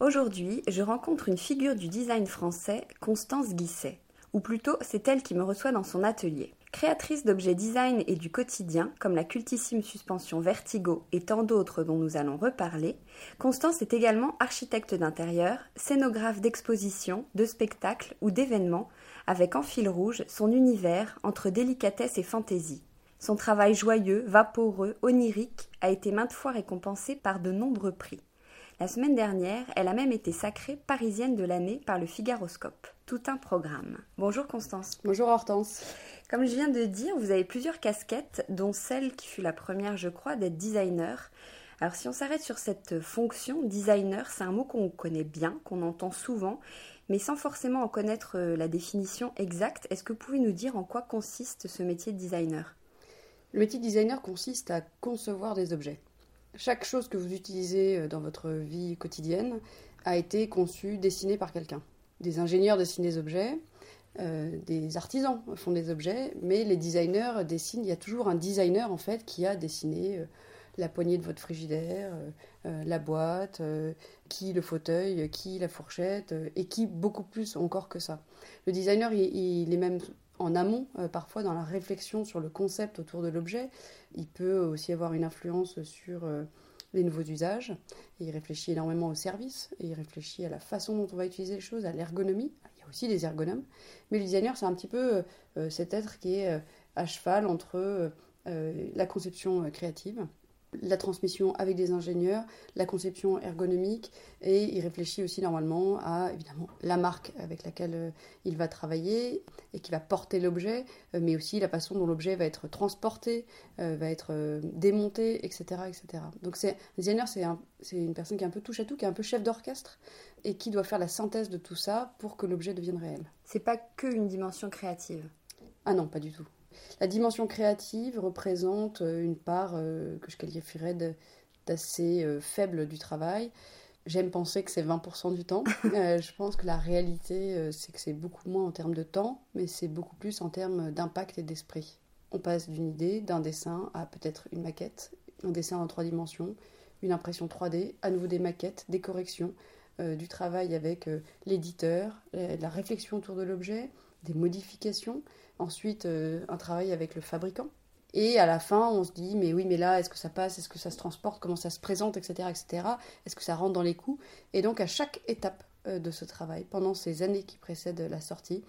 Aujourd'hui, je rencontre une figure du design français, Constance Guisset. Ou plutôt, c'est elle qui me reçoit dans son atelier. Créatrice d'objets design et du quotidien, comme la cultissime suspension Vertigo et tant d'autres dont nous allons reparler, Constance est également architecte d'intérieur, scénographe d'expositions, de spectacles ou d'événements, avec en fil rouge son univers entre délicatesse et fantaisie. Son travail joyeux, vaporeux, onirique a été maintes fois récompensé par de nombreux prix. La semaine dernière, elle a même été sacrée parisienne de l'année par le Figaroscope. Tout un programme. Bonjour Constance. Bonjour Hortense. Comme je viens de dire, vous avez plusieurs casquettes, dont celle qui fut la première, je crois, d'être designer. Alors si on s'arrête sur cette fonction, designer, c'est un mot qu'on connaît bien, qu'on entend souvent, mais sans forcément en connaître euh, la définition exacte. Est-ce que vous pouvez nous dire en quoi consiste ce métier de designer? Le métier de designer consiste à concevoir des objets. Chaque chose que vous utilisez euh, dans votre vie quotidienne a été conçue, dessinée par quelqu'un. Des ingénieurs dessinent des objets, euh, des artisans font des objets, mais les designers dessinent. Il y a toujours un designer en fait qui a dessiné euh, la poignée de votre frigidaire, la boîte, qui le fauteuil, qui la fourchette, et qui beaucoup plus encore que ça. Le designer, il est même en amont, euh, parfois dans la réflexion sur le concept autour de l'objet. Il peut aussi avoir une influence sur euh, les nouveaux usages. Il réfléchit énormément au service, et il réfléchit à la façon dont on va utiliser les choses, à l'ergonomie. Il y a aussi des ergonomes. Mais le designer, c'est un petit peu euh, cet être qui est à cheval entre la conception créative la transmission avec des ingénieurs, la conception ergonomique, et il réfléchit aussi normalement à évidemment la marque avec laquelle euh, il va travailler et qui va porter l'objet, euh, mais aussi la façon dont l'objet va être transporté, euh, va être démonté, etc., etc. Donc c'est designer, c'est une personne qui est un peu touche à tout, qui est un peu chef d'orchestre et qui doit faire la synthèse de tout ça pour que l'objet devienne réel. C'est pas que une dimension créative? Ah non, pas du tout. La dimension créative représente euh, une part euh, que je qualifierais d'assez euh, faible du travail. J'aime penser que c'est 20% du temps. je pense que la réalité, c'est que c'est beaucoup moins en termes de temps, mais c'est beaucoup plus en termes d'impact et d'esprit. On passe d'une idée, d'un dessin, à peut-être une maquette, un dessin en trois dimensions, une impression 3D, à nouveau des maquettes, des corrections, du travail avec l'éditeur, la réflexion autour de l'objet, des modifications, ensuite euh, un travail avec le fabricant. Et à la fin, on se dit, mais oui, mais là, est-ce que ça passe, est-ce que ça se transporte, comment ça se présente, etc., etc. Est-ce que ça rentre dans les coûts? Et donc, à chaque étape euh, de ce travail, pendant ces années qui précèdent la sortie,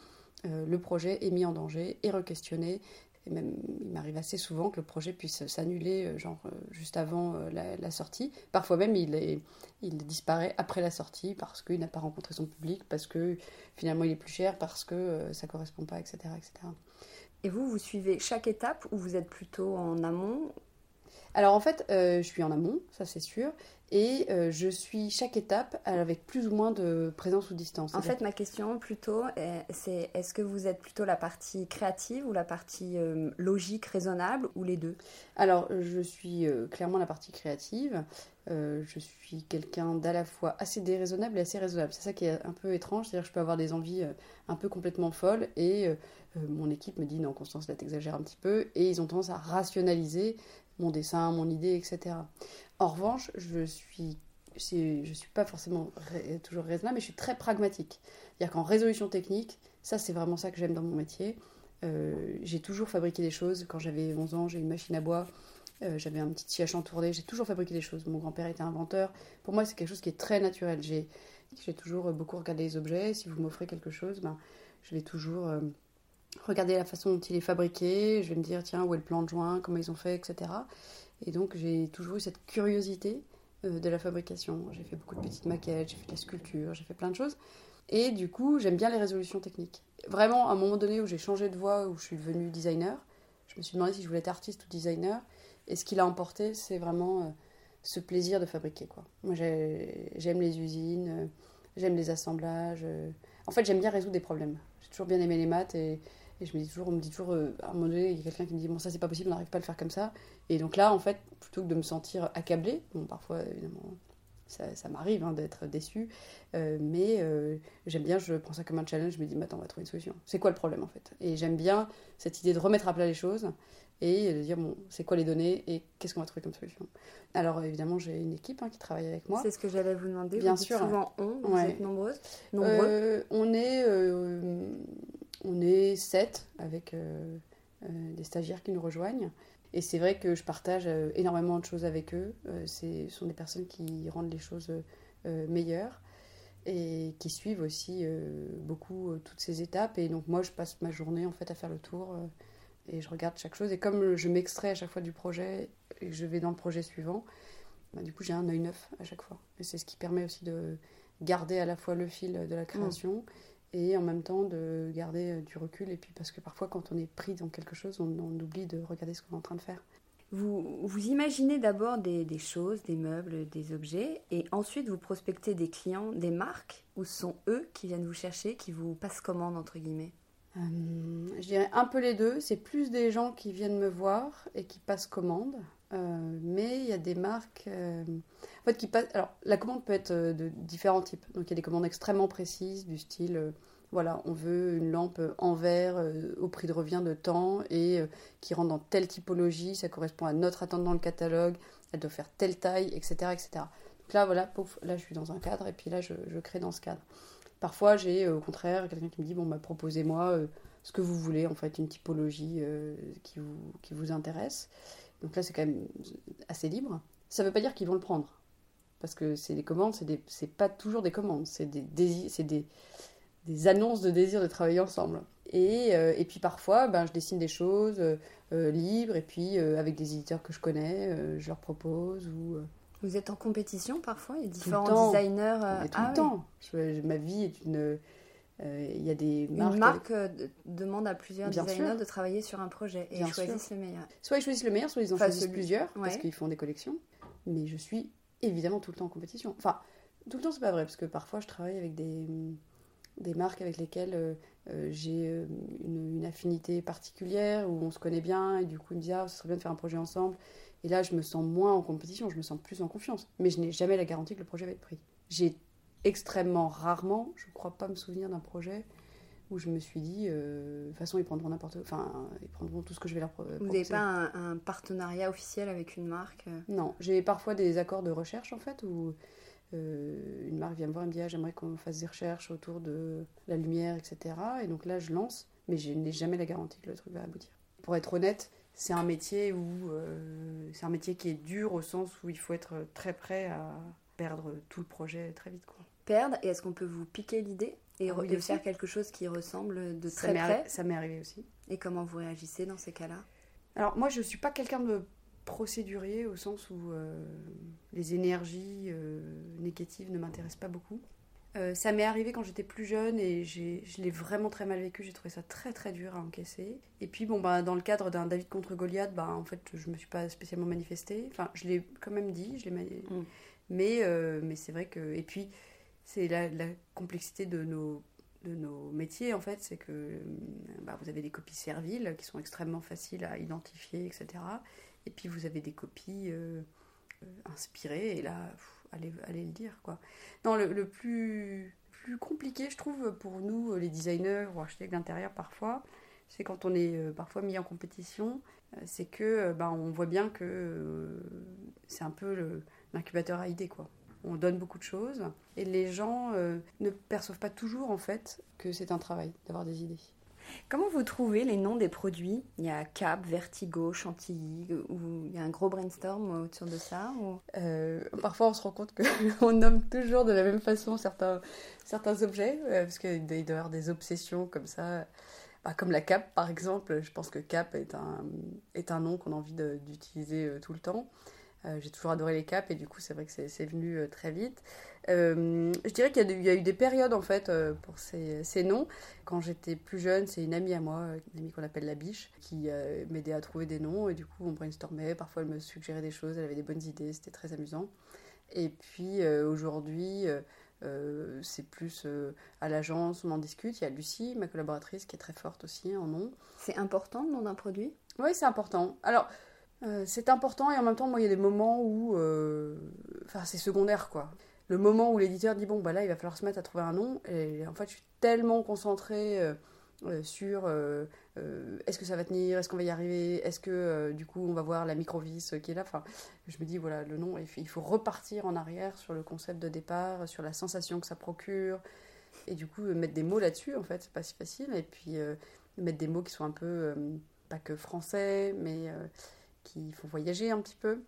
euh, le projet est mis en danger, est re-questionné. Et même, il m'arrive assez souvent que le projet puisse s'annuler, genre juste avant la, sortie. Parfois même, il, est, il disparaît après la sortie parce qu'il n'a pas rencontré son public, parce que finalement il est plus cher, parce que ça ne correspond pas, etc., etc. Et vous, vous suivez chaque étape ou vous êtes plutôt en amont? Alors en fait, euh, je suis en amont, ça c'est sûr, et euh, je suis chaque étape avec plus ou moins de présence ou distance. En fait, ma question plutôt, c'est est-ce que vous êtes plutôt la partie créative ou la partie euh, logique, raisonnable, ou les deux? Alors, je suis clairement la partie créative. je suis quelqu'un d'à la fois assez déraisonnable et assez raisonnable. C'est ça qui est un peu étrange, c'est-à-dire que je peux avoir des envies un peu complètement folles et mon équipe me dit non, Constance, là t'exagères un petit peu, et ils ont tendance à rationaliser mon dessin, mon idée, etc. En revanche, je suis je suis pas forcément toujours raisonnable, mais je suis très pragmatique. C'est-à-dire qu'en résolution technique, ça c'est vraiment ça que j'aime dans mon métier. Euh, j'ai toujours fabriqué des choses. Quand j'avais 11 ans, j'ai une machine à bois, euh, j'avais un petit à chantourner, j'ai toujours fabriqué des choses. Mon grand-père était inventeur. Pour moi, c'est quelque chose qui est très naturel. J'ai, toujours beaucoup regardé les objets. Si vous m'offrez quelque chose, ben, je vais toujours euh, regarder la façon dont il est fabriqué, je vais me dire tiens où est le plan de joint, comment ils ont fait, etc. Et donc j'ai toujours eu cette curiosité euh, de la fabrication. J'ai fait beaucoup de petites maquettes, j'ai fait de la sculpture, j'ai fait plein de choses. Et du coup j'aime bien les résolutions techniques. Vraiment à un moment donné où j'ai changé de voie, où je suis devenue designer, je me suis demandé si je voulais être artiste ou designer. Et ce qui l'a emporté, c'est vraiment euh, ce plaisir de fabriquer. Quoi. Moi j'aime les usines, euh, j'aime les assemblages. En fait j'aime bien résoudre des problèmes. J'ai toujours bien aimé les maths et et je me dis toujours, on me dit toujours, euh, à un moment donné, il y a quelqu'un qui me dit, bon, ça c'est pas possible, on n'arrive pas à le faire comme ça. Et donc là, en fait, plutôt que de me sentir accablée, bon, parfois, évidemment, ça, ça m'arrive hein, d'être déçue, euh, mais euh, j'aime bien, je prends ça comme un challenge, je me dis, mais attends, on va trouver une solution. C'est quoi le problème en fait? Et j'aime bien cette idée de remettre à plat les choses et de dire, bon, c'est quoi les données et qu'est-ce qu'on va trouver comme solution? Alors évidemment, j'ai une équipe hein, qui travaille avec moi. C'est ce que j'allais vous demander. Bien sûr. Souvent on, vous êtes nombreuses Nombreux. On est on est sept avec euh, euh, des stagiaires qui nous rejoignent. Et c'est vrai que je partage euh, énormément de choses avec eux. ce sont des personnes qui rendent les choses meilleures et qui suivent aussi beaucoup toutes ces étapes. Et donc moi, je passe ma journée en fait à faire le tour et je regarde chaque chose. Et comme je m'extrais à chaque fois du projet et que je vais dans le projet suivant, bah, du coup j'ai un œil neuf à chaque fois. Et c'est ce qui permet aussi de garder à la fois le fil de la création et en même temps de garder euh, du recul. Et puis parce que parfois, quand on est pris dans quelque chose, on, oublie de regarder ce qu'on est en train de faire. Vous, vous imaginez d'abord des, des, choses, des meubles, des objets, et ensuite vous prospectez des clients, des marques, ou ce sont eux qui viennent vous chercher, qui vous passent commande, entre guillemets? Euh, Je dirais un peu les deux. C'est plus des gens qui viennent me voir et qui passent commande. Euh, mais il y a des marques fait, qui passent. Alors, la commande peut être de différents types. Donc, il y a des commandes extrêmement précises, du style voilà, on veut une lampe en verre euh, au prix de revient de temps et euh, qui rentre dans telle typologie, ça correspond à notre attente dans le catalogue, elle doit faire telle taille, etc. etc. Donc là, voilà, là je suis dans un cadre et puis là je, crée dans ce cadre. Parfois j'ai euh, au contraire quelqu'un qui me dit, bon, bah, proposez-moi ce que vous voulez, en fait, une typologie qui, vous, qui vous intéresse. Donc là c'est quand même assez libre. Ça ne veut pas dire qu'ils vont le prendre. Parce que c'est des commandes, c'est pas toujours des commandes, c'est des, c'est des, des annonces de désir de travailler ensemble. Et, euh, et puis parfois, ben, je dessine des choses euh, euh, libres, et puis avec des éditeurs que je connais, je leur propose. Ou, Vous êtes en compétition parfois Il y a différents designers Tout le ah temps. ma vie est une. Il y a des marques. Une marque demande à plusieurs designers de travailler sur un projet et ils choisissent le meilleur. Soit ils choisissent le meilleur, soit ils en choisissent plusieurs parce qu'ils font des collections. Mais je suis évidemment tout le temps en compétition. Enfin, tout le temps, c'est pas vrai parce que parfois je travaille avec des des marques avec lesquelles euh, euh, j'ai euh, une, affinité particulière, où on se connaît bien, et du coup, ils me disent Ah, ce serait bien de faire un projet ensemble. Et là, je me sens moins en compétition, je me sens plus en confiance. Mais je n'ai jamais la garantie que le projet va être pris. J'ai extrêmement rarement, je ne crois pas me souvenir d'un projet où je me suis dit, de toute façon, ils prendront n'importe Enfin, ils prendront tout ce que je vais leur proposer. Vous n'avez pas un, un, partenariat officiel avec une marque Non, j'ai parfois des accords de recherche, en fait, où euh, une marque vient me voir et me dit ah, j'aimerais qu'on fasse des recherches autour de la lumière, etc. Et donc là, je lance, mais je n'ai jamais la garantie que le truc va aboutir. Pour être honnête, c'est un métier où euh, c'est un métier qui est dur au sens où il faut être très prêt à perdre tout le projet très vite. Quoi. Perdre et est-ce qu'on peut vous piquer l'idée et, ah faire quelque chose qui ressemble de très près Ça m'est arrivé aussi. Et comment vous réagissez dans ces cas-là? Alors moi, je suis pas quelqu'un de procédurier au sens où euh, les énergies euh, négatives ne m'intéressent pas beaucoup. Euh, ça m'est arrivé quand j'étais plus jeune et je l'ai vraiment très mal vécu. J'ai trouvé ça très très dur à encaisser. Et puis, bon, bah, dans le cadre d'un David contre Goliath, bah, en fait, je me suis pas spécialement manifestée. Enfin, je l'ai quand même dit, je l'ai mm. mais, mais c'est vrai que. Et puis, c'est la, complexité de nos, de nos métiers, en fait, c'est que euh, bah, vous avez des copies serviles qui sont extrêmement faciles à identifier, etc. Et puis, vous avez des copies inspirées, et là allez, allez le dire. Quoi. Non, le, plus, plus compliqué, je trouve, pour nous, les designers ou architectes d'intérieur parfois, c'est quand on est euh, parfois mis en compétition, euh, c'est que euh, ben, on voit bien que c'est un peu l'incubateur à idées. Quoi. On donne beaucoup de choses et les gens ne perçoivent pas toujours en fait que c'est un travail d'avoir des idées. Comment vous trouvez les noms des produits? Il y a Cap, Vertigo, Chantilly, ou il y a un gros brainstorm autour de ça euh, Parfois, on se rend compte qu'on nomme toujours de la même façon certains, certains objets, euh, parce qu'il doit y avoir des obsessions comme ça. Bah, comme la Cap, par exemple. Je pense que Cap est un, est un nom qu'on a envie d'utiliser euh, tout le temps. Euh, j'ai toujours adoré les capes et du coup c'est vrai que c'est venu euh, très vite. Euh, je dirais qu'il y, a eu des périodes en fait pour ces, ces, noms. Quand j'étais plus jeune, c'est une amie à moi, une amie qu'on appelle la biche, qui m'aidait à trouver des noms et du coup on brainstormait. Parfois elle me suggérait des choses, elle avait des bonnes idées, c'était très amusant. Et puis aujourd'hui, c'est plus à l'agence, on en discute. Il y a Lucie, ma collaboratrice, qui est très forte aussi en nom. C'est important le nom d'un produit? Oui, c'est important. Alors, euh, c'est important et en même temps, moi, il y a des moments où. Euh, enfin, c'est secondaire, quoi. Le moment où l'éditeur dit, bon, bah là, il va falloir se mettre à trouver un nom. Et en fait, je suis tellement concentrée euh, sur est-ce que ça va tenir, est-ce qu'on va y arriver, est-ce que du coup, on va voir la microvis qui est là. Enfin, je me dis, voilà, le nom, il faut repartir en arrière sur le concept de départ, sur la sensation que ça procure. Et du coup, mettre des mots là-dessus, en fait, c'est pas si facile. Et puis, mettre des mots qui sont un peu, pas que français, mais qui font voyager un petit peu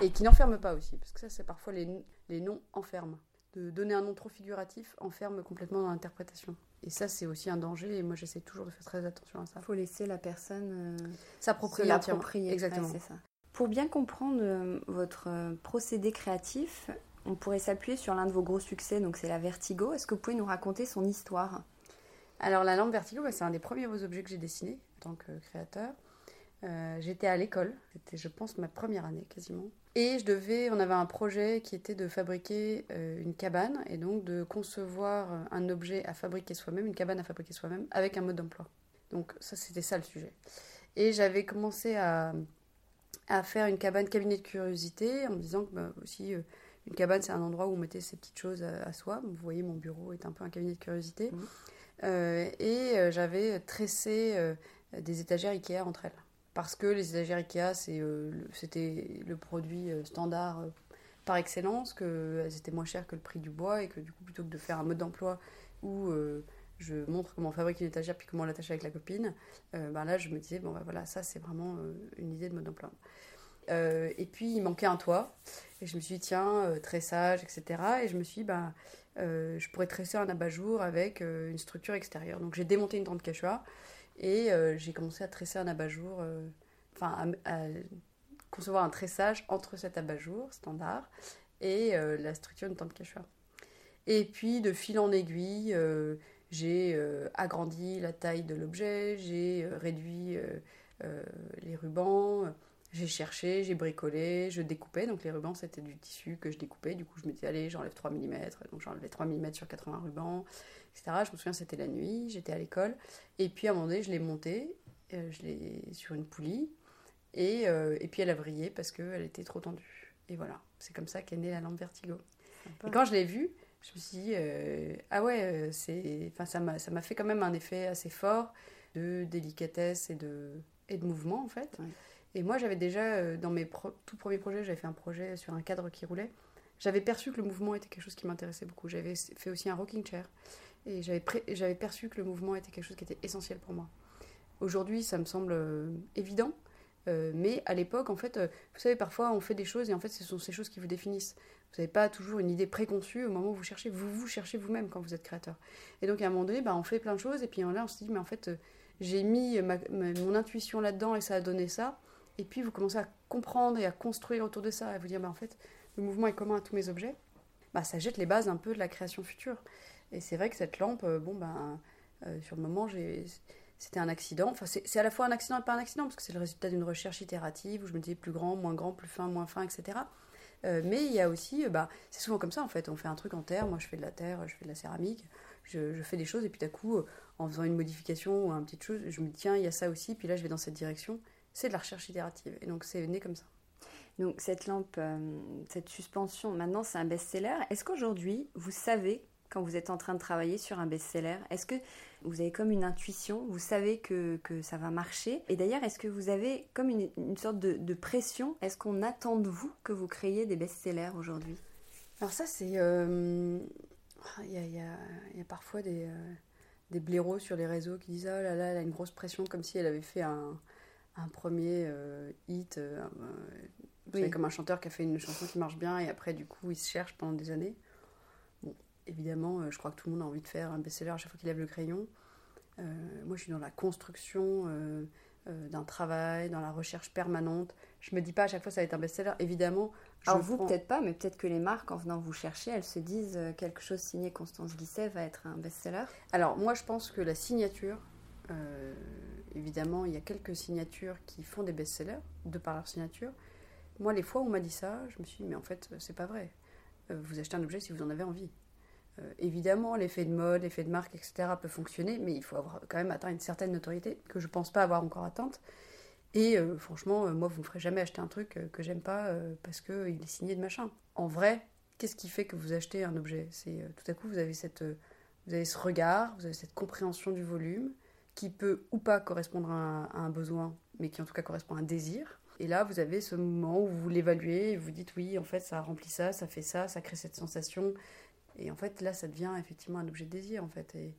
et qui n'enferment pas aussi, parce que ça, c'est parfois les, les noms enferment. De donner un nom trop figuratif enferme complètement dans l'interprétation. Et ça, c'est aussi un danger, et moi, j'essaie toujours de faire très attention à ça. Il faut laisser la personne euh, s'approprier. Exactement. ça. Pour bien comprendre euh, votre euh, procédé créatif, on pourrait s'appuyer sur l'un de vos gros succès, donc c'est la Vertigo. Est-ce que vous pouvez nous raconter son histoire? Alors, la lampe Vertigo, bah, c'est un des premiers objets que j'ai dessiné en tant que créateur. Euh, j'étais à l'école, c'était je pense ma première année quasiment. Et je devais, on avait un projet qui était de fabriquer euh, une cabane et donc de concevoir un objet à fabriquer soi-même, une cabane à fabriquer soi-même avec un mode d'emploi. Donc ça c'était ça le sujet. Et j'avais commencé à, à, faire une cabane cabinet de curiosité en me disant que bah, aussi euh, une cabane c'est un endroit où on mettait ses petites choses à, soi. Vous voyez mon bureau est un peu un cabinet de curiosité. Mmh. et j'avais tressé des étagères Ikea entre elles parce que les étagères Ikea, euh, c'était le produit euh, standard euh, par excellence, qu'elles étaient moins chères que le prix du bois et que du coup, plutôt que de faire un mode d'emploi où je montre comment fabriquer une étagère puis comment l'attacher avec la copine, ben là, je me disais, bon, ben voilà, ça, c'est vraiment une idée de mode d'emploi. et puis, il manquait un toit. Et je me suis dit, tiens, tressage, etc. Et je me suis dit, ben, je pourrais tresser un abat-jour avec une structure extérieure. Donc, j'ai démonté une tente Quechua et euh, j'ai commencé à tresser un abat-jour, euh, enfin à, concevoir un tressage entre cet abat-jour standard et euh, la structure d'une tente. Et puis de fil en aiguille, j'ai agrandi la taille de l'objet, j'ai réduit les rubans, j'ai cherché, j'ai bricolé, je découpais. Donc les rubans, c'était du tissu que je découpais. Du coup, je me disais, allez, j'enlève 3 mm. Donc j'enlevais 3 mm sur 80 rubans, etc. Je me souviens, c'était la nuit, j'étais à l'école. Et puis à un moment donné, je l'ai montée, euh, je l'ai sur une poulie. Et, euh, et puis elle a vrillé parce qu'elle était trop tendue. Et voilà, c'est comme ça qu'est née la lampe Vertigo. Et quand je l'ai vue, je me suis dit, euh, ah ouais, c'est, enfin, ça, m'a, ça m'a fait quand même un effet assez fort de délicatesse et de, et de mouvement en fait. Et moi, j'avais déjà, euh, dans mes tout premiers projets, j'avais fait un projet sur un cadre qui roulait. J'avais perçu que le mouvement était quelque chose qui m'intéressait beaucoup. J'avais fait aussi un rocking chair. Et j'avais perçu que le mouvement était quelque chose qui était essentiel pour moi. Aujourd'hui, ça me semble euh, évident. Euh, mais à l'époque, en fait, vous savez, parfois on fait des choses et en fait, ce sont ces choses qui vous définissent. Vous n'avez pas toujours une idée préconçue au moment où vous cherchez. Vous vous cherchez vous-même quand vous êtes créateur. Et donc, à un moment donné, bah, on fait plein de choses et puis là, on se dit, mais en fait, j'ai mis mon intuition là-dedans et ça a donné ça. Et puis vous commencez à comprendre et à construire autour de ça, à vous dire, bah, en fait, le mouvement est commun à tous mes objets. bah, ça jette les bases un peu de la création future. Et c'est vrai que cette lampe, bon, ben, sur le moment, c'était un accident. Enfin, c'est à la fois un accident et pas un accident, parce que c'est le résultat d'une recherche itérative où je me disais plus grand, moins grand, plus fin, moins fin, etc. Euh, mais il y a aussi, bah, c'est souvent comme ça en fait. On fait un truc en terre, moi je fais de la terre, je fais de la céramique, je, fais des choses, et puis d'un coup, euh, en faisant une modification ou un petit chose, je me dis tiens, il y a ça aussi, puis là je vais dans cette direction. C'est de la recherche itérative. Et donc c'est né comme ça. Donc cette lampe, euh, cette suspension, maintenant c'est un best-seller. Est-ce qu'aujourd'hui, vous savez quand vous êtes en train de travailler sur un best-seller Est-ce que vous avez comme une intuition Vous savez que, que ça va marcher? Et d'ailleurs, est-ce que vous avez comme une, une sorte de, de pression? Est-ce qu'on attend de vous que vous créiez des best-sellers aujourd'hui? Alors ça, c'est... Euh, il y, a, y, a, y, a, parfois des, euh, des blaireaux sur les réseaux qui disent « Oh là là, elle a une grosse pression », comme si elle avait fait un, un premier euh, hit, savez, comme un chanteur qui a fait une chanson qui marche bien et après, du coup, il se cherche pendant des années évidemment, euh, je crois que tout le monde a envie de faire un best-seller à chaque fois qu'il lève le crayon. Euh, moi, je suis dans la construction euh, d'un travail, dans la recherche permanente. Je me dis pas à chaque fois ça va être un best-seller. Évidemment, je Alors vous, peut-être pas, mais peut-être que les marques, en venant vous chercher, elles se disent quelque chose signé Constance Guisset va être un best-seller. Alors moi, je pense que la signature, évidemment, il y a quelques signatures qui font des best-sellers de par leur signature. Moi, les fois où on m'a dit ça, je me suis dit, mais en fait, c'est pas vrai. vous achetez un objet si vous en avez envie. Euh, évidemment, l'effet de mode, l'effet de marque, etc. peut fonctionner, mais il faut avoir quand même atteint une certaine notoriété que je ne pense pas avoir encore atteinte. Et euh, franchement, euh, moi, vous ne me ferez jamais acheter un truc que j'aime pas parce qu'il est signé de machin. En vrai, qu'est-ce qui fait que vous achetez un objet? C'est tout à coup, vous avez, cette, vous avez ce regard, vous avez cette compréhension du volume qui peut ou pas correspondre à un, besoin, mais qui en tout cas correspond à un désir. Et là, vous avez ce moment où vous l'évaluez et vous dites oui, en fait, ça remplit ça, ça fait ça, ça crée cette sensation, et en fait, là, ça devient effectivement un objet de désir, en fait. Et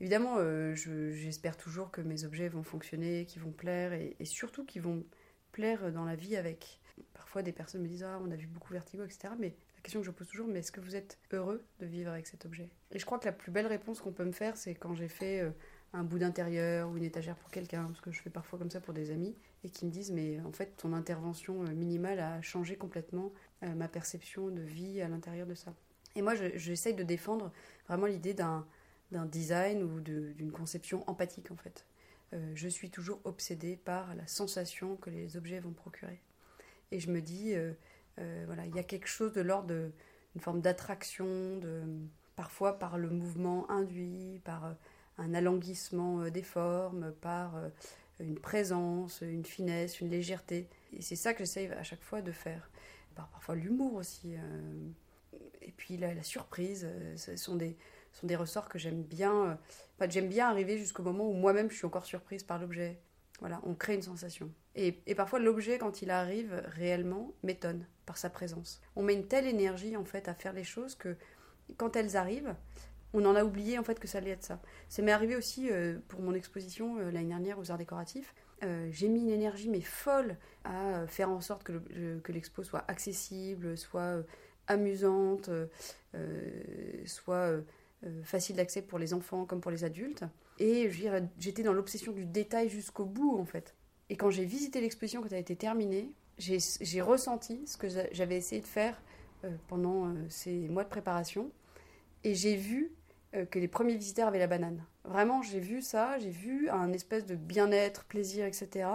évidemment, euh, j'espère toujours que mes objets vont fonctionner, qu'ils vont plaire, et, surtout qu'ils vont plaire dans la vie avec. Parfois, des personnes me disent Ah, on a vu beaucoup Vertigo, etc. Mais la question que je pose toujours, mais est-ce que vous êtes heureux de vivre avec cet objet? Et je crois que la plus belle réponse qu'on peut me faire, c'est quand j'ai fait euh, un bout d'intérieur ou une étagère pour quelqu'un, parce que je fais parfois comme ça pour des amis, et qui me disent Mais en fait, ton intervention euh, minimale a changé complètement ma perception de vie à l'intérieur de ça. Et moi, j'essaye de défendre vraiment l'idée d'un design ou d'une conception empathique, en fait. Euh, je suis toujours obsédée par la sensation que les objets vont procurer. Et je me dis, euh, euh, voilà, il y a quelque chose de l'ordre d'une forme d'attraction, parfois par le mouvement induit, par un alanguissement des formes, par une présence, une finesse, une légèreté. Et c'est ça que j'essaye à chaque fois de faire. Par parfois l'humour aussi et puis la, surprise, euh, ce sont des, sont des ressorts que j'aime bien. Euh, j'aime bien arriver jusqu'au moment où moi-même je suis encore surprise par l'objet. Voilà, on crée une sensation. Et, et parfois l'objet, quand il arrive réellement, m'étonne par sa présence. On met une telle énergie en fait à faire les choses que quand elles arrivent, on en a oublié en fait que ça allait être ça. Ça m'est arrivé aussi euh, pour mon exposition l'année dernière aux arts décoratifs. j'ai mis une énergie mais folle à faire en sorte que l'expo soit accessible, soit amusante, euh, euh, soit euh, facile d'accès pour les enfants comme pour les adultes. Et j'étais dans l'obsession du détail jusqu'au bout, en fait. Et quand j'ai visité l'exposition, quand elle a été terminée, j'ai ressenti ce que j'avais essayé de faire pendant ces mois de préparation. Et j'ai vu que les premiers visiteurs avaient la banane. Vraiment, j'ai vu ça, j'ai vu un espèce de bien-être, plaisir, etc.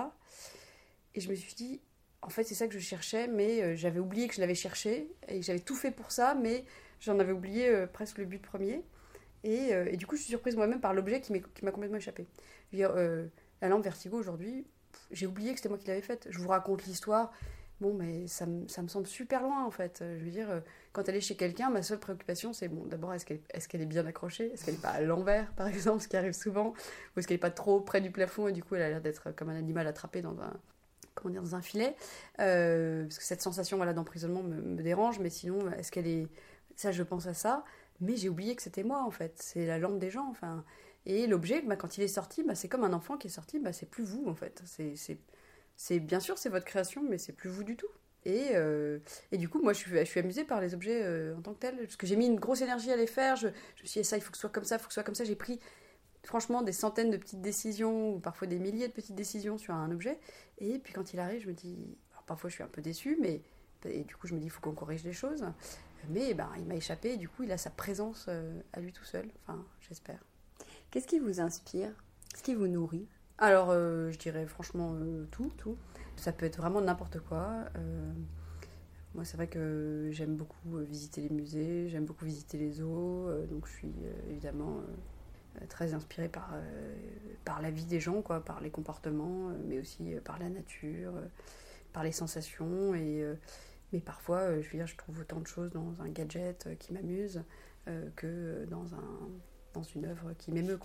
Et je me suis dit, en fait, c'est ça que je cherchais, mais euh, j'avais oublié que je l'avais cherché et j'avais tout fait pour ça, mais j'en avais oublié euh, presque le but premier. Euh, et, du coup, je suis surprise moi-même par l'objet qui m'a complètement échappé. La lampe Vertigo aujourd'hui, j'ai oublié que c'était moi qui l'avais faite. Je vous raconte l'histoire. Bon, mais ça, me semble super loin en fait. Je veux dire, quand elle est chez quelqu'un, ma seule préoccupation c'est bon, d'abord, est-ce qu'elle est, qu'elle est, bien accrochée? Est-ce qu'elle n'est pas à l'envers par exemple, ce qui arrive souvent? Ou est-ce qu'elle n'est pas trop près du plafond et du coup elle a l'air d'être comme un animal attrapé dans un, comment dire, dans un filet, euh, parce que cette sensation voilà, d'emprisonnement me, dérange, mais sinon, est-ce qu'elle est... Ça, je pense à ça, mais j'ai oublié que c'était moi, en fait. C'est la lampe des gens, enfin. Et l'objet, bah, quand il est sorti, bah, c'est comme un enfant qui est sorti, bah, c'est plus vous, en fait. C'est, Bien sûr, c'est votre création, mais c'est plus vous du tout. Et, euh, et, du coup, moi, je suis, je suis amusée par les objets euh, en tant que tels, parce que j'ai mis une grosse énergie à les faire. Je, je me suis dit, ça, il faut que ce soit comme ça, il faut que ce soit comme ça. J'ai pris franchement des centaines de petites décisions, ou parfois des milliers de petites décisions sur un objet. Et puis quand il arrive, je me dis, parfois je suis un peu déçue, mais Et du coup, je me dis, il faut qu'on corrige les choses. Mais ben, il m'a échappé, et du coup, il a sa présence euh, à lui tout seul. Enfin, j'espère. Qu'est-ce qui vous inspire? Qu'est-ce qui vous nourrit? Alors, euh, je dirais franchement euh, tout, tout. Ça peut être vraiment n'importe quoi. moi, c'est vrai que j'aime beaucoup visiter les musées, j'aime beaucoup visiter les zoos, donc je suis évidemment très inspirée par, la vie des gens, quoi, par les comportements, mais aussi par la nature, par les sensations et mais parfois, euh, je veux je trouve autant de choses dans un gadget euh, qui m'amuse euh, que dans, un, une œuvre qui m'émeut.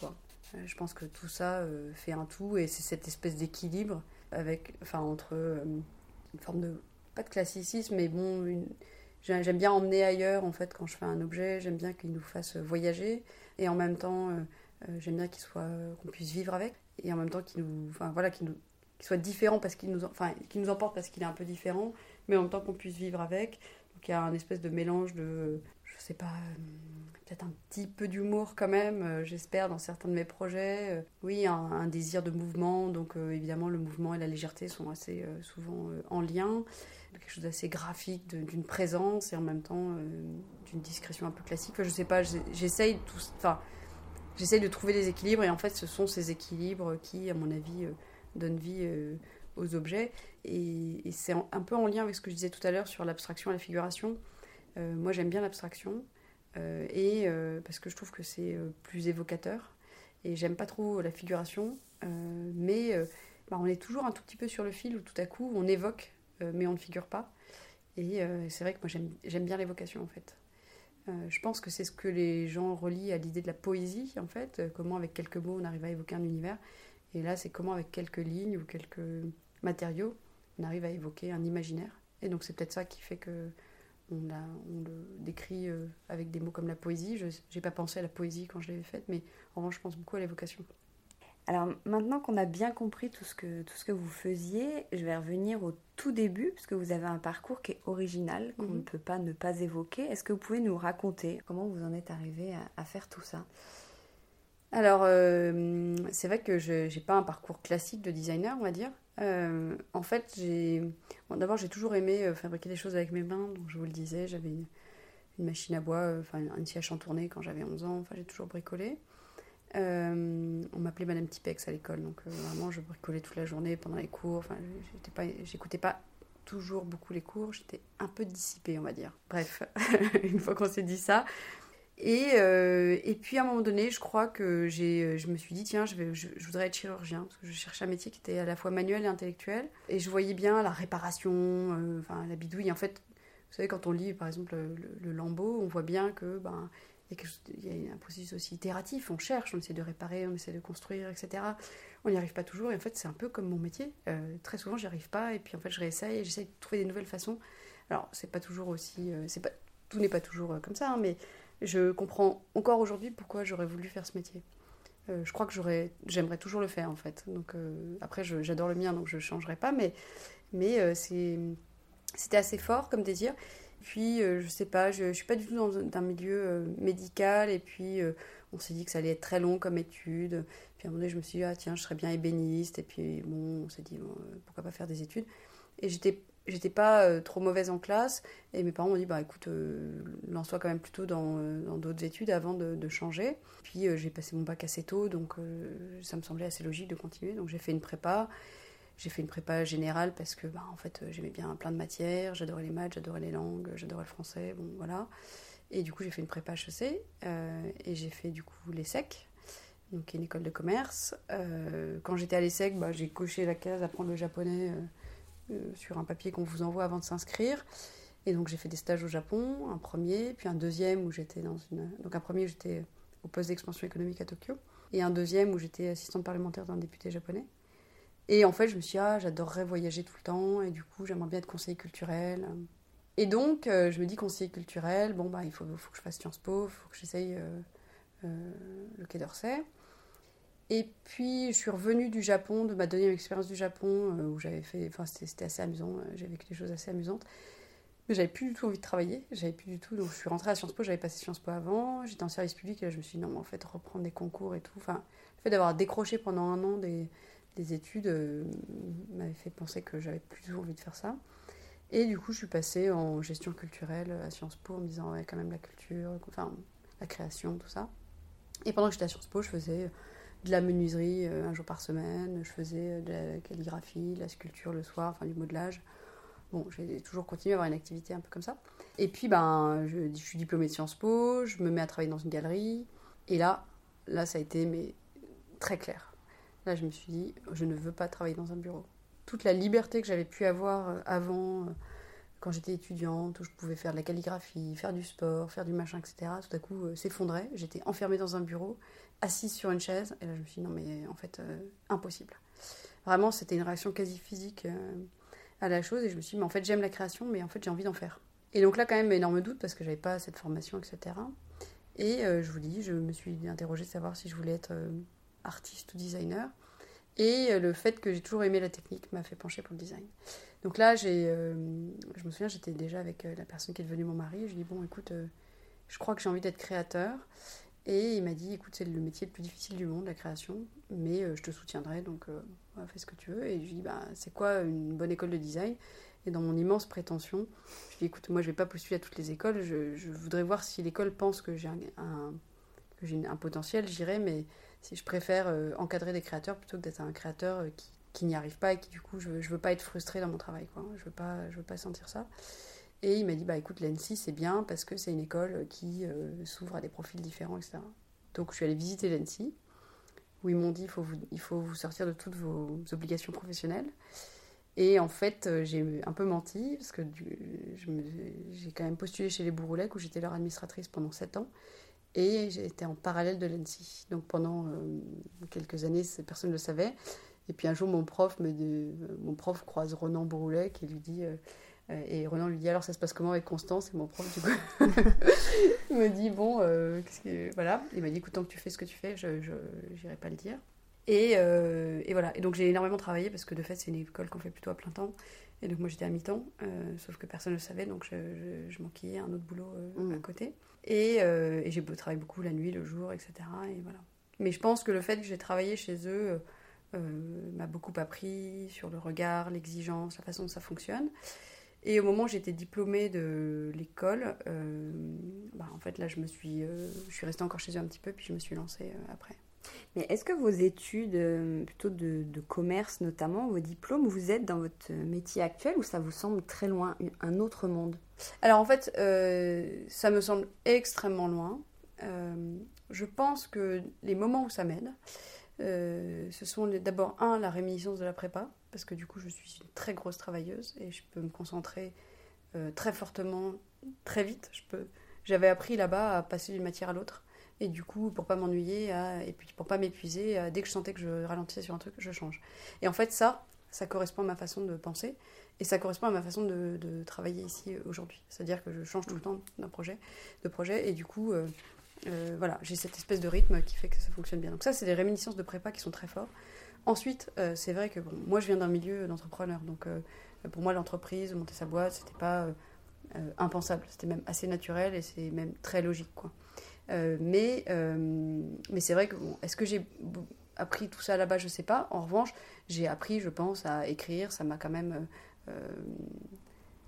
Je pense que tout ça fait un tout et c'est cette espèce d'équilibre avec, enfin, entre une forme de, pas de classicisme, mais bon, j'aime bien emmener ailleurs en fait quand je fais un objet, j'aime bien qu'il nous fasse voyager et en même temps, j'aime bien qu'il soit, qu'on puisse vivre avec et en même temps qu'il nous, enfin voilà, qu'il soit différent parce qu'il nous, enfin, qu'il nous emporte parce qu'il est un peu différent mais en même temps qu'on puisse vivre avec. Y a un espèce de mélange de, je sais pas, euh, peut-être un petit peu d'humour quand même, euh, j'espère, dans certains de mes projets. Euh, oui, un, désir de mouvement, donc évidemment le mouvement et la légèreté sont assez souvent en lien. Quelque chose d'assez graphique, d'une présence et en même temps d'une discrétion un peu classique. Enfin, je sais pas, j'essaye tout, enfin, j'essaye de trouver des équilibres et en fait ce sont ces équilibres qui, à mon avis, donnent vie aux objets. Et, c'est un peu en lien avec ce que je disais tout à l'heure sur l'abstraction et la figuration. Euh, moi, j'aime bien l'abstraction, euh, et euh, parce que je trouve que c'est plus évocateur. Et j'aime pas trop la figuration, mais bah, on est toujours un tout petit peu sur le fil où tout à coup on évoque, mais on ne figure pas. Et c'est vrai que moi j'aime bien l'évocation en fait. je pense que c'est ce que les gens relient à l'idée de la poésie en fait, comment avec quelques mots on arrive à évoquer un univers. Et là, c'est comment avec quelques lignes ou quelques matériaux, on arrive à évoquer un imaginaire. Et donc c'est peut-être ça qui fait que on, le décrit euh, avec des mots comme la poésie. Je n'ai pas pensé à la poésie quand je l'avais faite, mais en revanche, je pense beaucoup à l'évocation. Alors maintenant qu'on a bien compris tout ce, que, tout ce que vous faisiez, je vais revenir au tout début, parce que vous avez un parcours qui est original, qu'on mhm. ne peut pas ne pas évoquer. Est-ce que vous pouvez nous raconter comment vous en êtes arrivé à faire tout ça? Alors, euh, c'est vrai que je n'ai pas un parcours classique de designer, on va dire. Euh, en fait, j'ai. D'abord, j'ai toujours aimé euh, fabriquer des choses avec mes mains, donc je vous le disais, j'avais une, machine à bois, enfin une siège en tournée quand j'avais 11 ans, enfin j'ai toujours bricolé. on m'appelait Madame Tipex à l'école, donc vraiment je bricolais toute la journée pendant les cours, enfin j'écoutais pas toujours beaucoup les cours, j'étais un peu dissipée, on va dire. Bref, une fois qu'on s'est dit ça, et, euh, et, puis à un moment donné, je crois que euh, je me suis dit, tiens, je, vais, je, voudrais être chirurgien, parce que je cherchais un métier qui était à la fois manuel et intellectuel. Et je voyais bien la réparation, euh, enfin la bidouille. En fait, vous savez, quand on lit par exemple le, lambeau, on voit bien que ben, il y, a un processus aussi itératif. On cherche, on essaie de réparer, on essaie de construire, etc. On n'y arrive pas toujours. Et en fait, c'est un peu comme mon métier. très souvent, j'y arrive pas. Et puis en fait, je réessaye j'essaie de trouver des nouvelles façons. Alors, c'est pas toujours aussi. c'est pas, tout n'est pas toujours comme ça, hein, mais je comprends encore aujourd'hui pourquoi j'aurais voulu faire ce métier. Euh, je crois que j'aimerais toujours le faire en fait. Donc euh, après, j'adore le mien, donc je ne changerai pas, mais, euh, c'était assez fort comme désir. Puis, je sais pas, je, ne suis pas du tout dans un milieu médical, et puis on s'est dit que ça allait être très long comme étude. Puis à un moment donné, je me suis dit, ah tiens, je serais bien ébéniste, et puis bon, on s'est dit, pourquoi pas faire des études. Et j'étais j'étais pas euh, trop mauvaise en classe et mes parents m'ont dit bah écoute euh, lance-toi quand même plutôt dans euh, d'autres études avant de, changer. Puis j'ai passé mon bac assez tôt donc ça me semblait assez logique de continuer. Donc j'ai fait une prépa. J'ai fait une prépa générale parce que bah, en fait j'aimais bien plein de matières. J'adorais les maths j'adorais les langues j'adorais le français bon voilà. Et du coup j'ai fait une prépa HEC et j'ai fait du coup l'ESSEC donc une école de commerce. Quand j'étais à l'ESSEC bah, j'ai coché la case apprendre le japonais euh, sur un papier qu'on vous envoie avant de s'inscrire. Et donc j'ai fait des stages au Japon, un premier, puis un deuxième où j'étais dans une... Donc un premier j'étais au poste d'expansion économique à Tokyo, et un deuxième où j'étais assistante parlementaire d'un député japonais. Et en fait je me suis dit, ah j'adorerais voyager tout le temps, et du coup j'aimerais bien être conseiller culturel. Et donc euh, je me dis conseiller culturel, bon bah il faut, faut que je fasse Sciences Po, il faut que j'essaye euh, le Quai d'Orsay. Et puis, je suis revenue du Japon, de ma deuxième expérience du Japon, euh, où j'avais fait. Enfin, c'était assez amusant, euh, j'avais vécu des choses assez amusantes. Mais j'avais plus du tout envie de travailler, j'avais plus du tout. Donc, je suis rentrée à Sciences Po, j'avais passé Sciences Po avant, j'étais en service public, et là, je me suis dit, non, mais en fait, reprendre des concours et tout. Enfin, le fait d'avoir décroché pendant un an des, des études euh, m'avait fait penser que j'avais plus du tout envie de faire ça. Et du coup, je suis passée en gestion culturelle à Sciences Po en me disant, ouais, quand même la culture, enfin, la création, tout ça. Et pendant que j'étais à Sciences Po, je faisais de la menuiserie euh, un jour par semaine, je faisais de la calligraphie, de la sculpture le soir, enfin du modelage. Bon, j'ai toujours continué à avoir une activité un peu comme ça. Et puis, ben, je, je, suis diplômée de Sciences Po, je me mets à travailler dans une galerie. Et là, là, ça a été mais, très clair. Là, je me suis dit, je ne veux pas travailler dans un bureau. Toute la liberté que j'avais pu avoir euh, avant, euh, quand j'étais étudiante, où je pouvais faire de la calligraphie, faire du sport, faire du machin, etc., tout à coup euh, s'effondrait. J'étais enfermée dans un bureau, assise sur une chaise. Et là, je me suis dit, non, mais en fait, impossible. Vraiment, c'était une réaction quasi physique à la chose. Et je me suis dit, mais en fait, j'aime la création, mais en fait, j'ai envie d'en faire. Et donc là, quand même, énorme doute parce que j'avais pas cette formation, etc. Et je vous dis, je me suis interrogée de savoir si je voulais être artiste ou designer. Et euh, le fait que j'ai toujours aimé la technique m'a fait pencher pour le design. Donc là, j'ai, euh, je me souviens, j'étais déjà avec euh, la personne qui est devenue mon mari. Je lui ai dit, bon, écoute, je crois que j'ai envie d'être créateur. Et il m'a dit, écoute, c'est le métier le plus difficile du monde, la création, mais je te soutiendrai, donc fais ce que tu veux. Et je lui ai dit, bah, c'est quoi une bonne école de design? Et dans mon immense prétention, je lui ai dit, écoute, moi, je vais pas postuler à toutes les écoles, je, voudrais voir si l'école pense que j'ai que j'ai un potentiel, j'irai, mais si je préfère euh, encadrer des créateurs plutôt que d'être un créateur euh, qui, qui n'y arrive pas et qui du coup je, ne veux pas être frustré dans mon travail quoi. Je veux pas je veux pas sentir ça. Et il m'a dit bah écoute l'ENSI c'est bien parce que c'est une école qui euh, s'ouvre à des profils différents etc. Donc je suis allée visiter l'ENSI où ils m'ont dit il faut vous, il faut vous sortir de toutes vos obligations professionnelles. Et en fait, j'ai un peu menti, parce que j'ai quand même postulé chez les Bouroulec, où j'étais leur administratrice pendant 7 ans. Et j'étais en parallèle de l'ENSI. Donc pendant euh, quelques années, personne ne le savait. Et puis un jour, mon prof, me mon prof croise Ronan Broulet qui lui dit. Euh, euh, et Ronan lui dit alors ça se passe comment avec Constance? Et mon prof, du coup, me dit bon, qu'est-ce que. Voilà. Il m'a dit écoute, tant que tu fais ce que tu fais, je n'irai pas le dire. Et, et, voilà. Et donc j'ai énormément travaillé parce que de fait, c'est une école qu'on fait plutôt à plein temps. Et donc moi j'étais à mi-temps, sauf que personne ne le savait, donc je, je, manquais un autre boulot mmh. à côté. Euh, et, j'ai travaillé beaucoup la nuit, le jour, etc. Et voilà. Mais je pense que le fait que j'ai travaillé chez eux euh, euh, m'a beaucoup appris sur le regard, l'exigence, la façon dont ça fonctionne. Et au moment où j'étais diplômée de l'école, bah, en fait là je me suis, je suis restée encore chez eux un petit peu, puis je me suis lancée après. Mais est-ce que vos études, plutôt de, de, commerce notamment, vos diplômes, vous êtes dans votre métier actuel ou ça vous semble très loin, un autre monde? Alors en fait, euh, ça me semble extrêmement loin. Euh, je pense que les moments où ça m'aide, euh, ce sont d'abord, un, la réminiscence de la prépa, parce que du coup, je suis une très grosse travailleuse et je peux me concentrer très fortement, très vite. Je peux... J'avais appris là-bas à passer d'une matière à l'autre. Et du coup, pour pas m'ennuyer et puis pour pas m'épuiser, dès que je sentais que je ralentissais sur un truc, je change. Et en fait, ça, ça correspond à ma façon de penser. Et ça correspond à ma façon de, travailler ici aujourd'hui. C'est-à-dire que je change tout le temps d'un projet, de projet, et du coup, euh, euh, voilà, j'ai cette espèce de rythme qui fait que ça fonctionne bien. Donc ça, c'est des réminiscences de prépa qui sont très forts. Ensuite, euh, c'est vrai que bon, moi, je viens d'un milieu d'entrepreneur, donc pour moi, l'entreprise, monter sa boîte, c'était pas impensable, c'était même assez naturel et c'est même très logique, quoi. mais mais c'est vrai que bon, est-ce que j'ai appris tout ça là-bas, je sais pas. En revanche, j'ai appris, je pense, à écrire. Ça m'a quand même euh,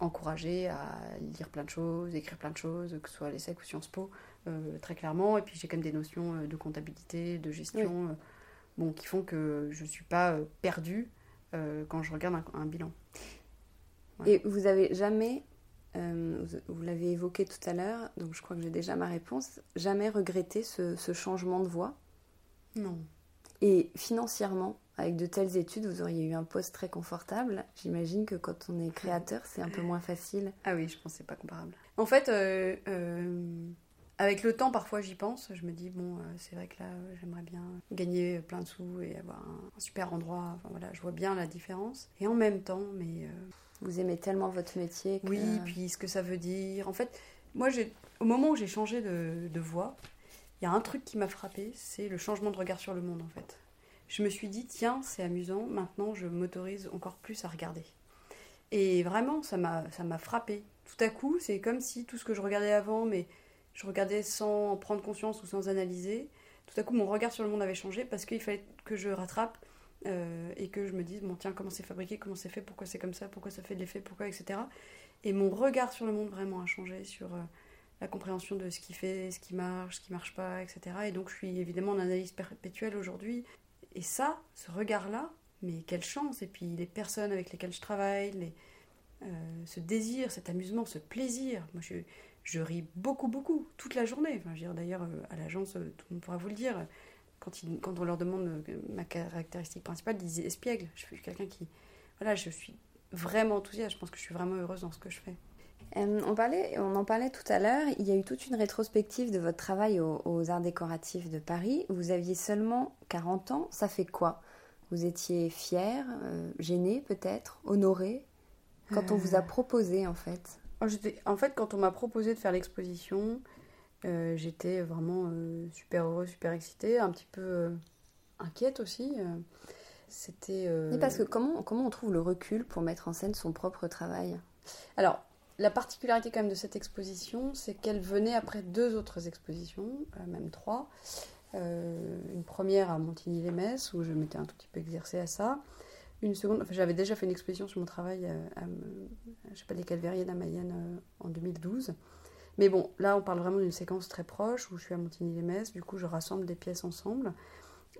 encouragé à lire plein de choses, écrire plein de choses, que ce soit les l'ESSEC ou Sciences Po, euh, très clairement. Et puis j'ai quand même des notions euh, de comptabilité, de gestion, bon, qui font que je ne suis pas perdue quand je regarde un, bilan. Et vous avez jamais, vous, l'avez évoqué tout à l'heure, donc je crois que j'ai déjà ma réponse, jamais regretté ce, ce changement de voie? Non. Et financièrement, avec de telles études, vous auriez eu un poste très confortable? J'imagine que quand on est créateur, c'est un peu moins facile. Ah oui, je pense que c'est pas comparable. En fait, euh, euh, avec le temps, parfois j'y pense. Je me dis, bon, euh, c'est vrai que là, j'aimerais bien gagner plein de sous et avoir un, super endroit. Enfin voilà, je vois bien la différence. Et en même temps, mais. vous aimez tellement votre métier que... Oui, puis ce que ça veut dire. En fait, moi, au moment où j'ai changé de, de voie, il y a un truc qui m'a frappé, c'est le changement de regard sur le monde en fait je me suis dit, tiens, c'est amusant, maintenant je m'autorise encore plus à regarder. Et vraiment, ça m'a, ça m'a frappé. Tout à coup, c'est comme si tout ce que je regardais avant, mais je regardais sans en prendre conscience ou sans analyser, tout à coup, mon regard sur le monde avait changé parce qu'il fallait que je rattrape et que je me dise, bon tiens, comment c'est fabriqué, comment c'est fait, pourquoi c'est comme ça, pourquoi ça fait de l'effet, pourquoi, etc. Et mon regard sur le monde vraiment a changé sur la compréhension de ce qui fait, ce qui marche, ce qui marche pas, etc. Et donc je suis évidemment en analyse perpétuelle aujourd'hui. Et ça, ce regard-là, mais quelle chance Et puis les personnes avec lesquelles je travaille, les, ce désir, cet amusement, ce plaisir. Je ris beaucoup, beaucoup, toute la journée. Enfin, D'ailleurs, euh, à l'agence, euh, tout le monde pourra vous le dire. Quand, quand on leur demande euh, ma caractéristique principale, ils disent espiègle. Je suis quelqu'un qui. Voilà, je suis vraiment enthousiaste. Je pense que je suis vraiment heureuse dans ce que je fais. on, parlait, on en parlait tout à l'heure. Il y a eu toute une rétrospective de votre travail aux, Arts décoratifs de Paris. Vous aviez seulement 40 ans. Ça fait quoi? Vous étiez fier, gêné peut-être, honoré quand on vous a proposé en fait en fait, quand on m'a proposé de faire l'exposition, euh, j'étais vraiment euh, super heureuse, super excitée, un petit peu euh, inquiète aussi. C'était. parce que comment, comment on trouve le recul pour mettre en scène son propre travail? Alors, la particularité quand même de cette exposition, c'est qu'elle venait après deux autres expositions, même trois. une première à Montigny-les-Metz, où je m'étais un tout petit peu exercée à ça une seconde. J'avais déjà fait une exposition sur mon travail euh, à, je sais pas, à Mayenne euh, en 2012. Mais bon, là, on parle vraiment d'une séquence très proche où je suis à Montigny-les-Metz. Du coup, je rassemble des pièces ensemble.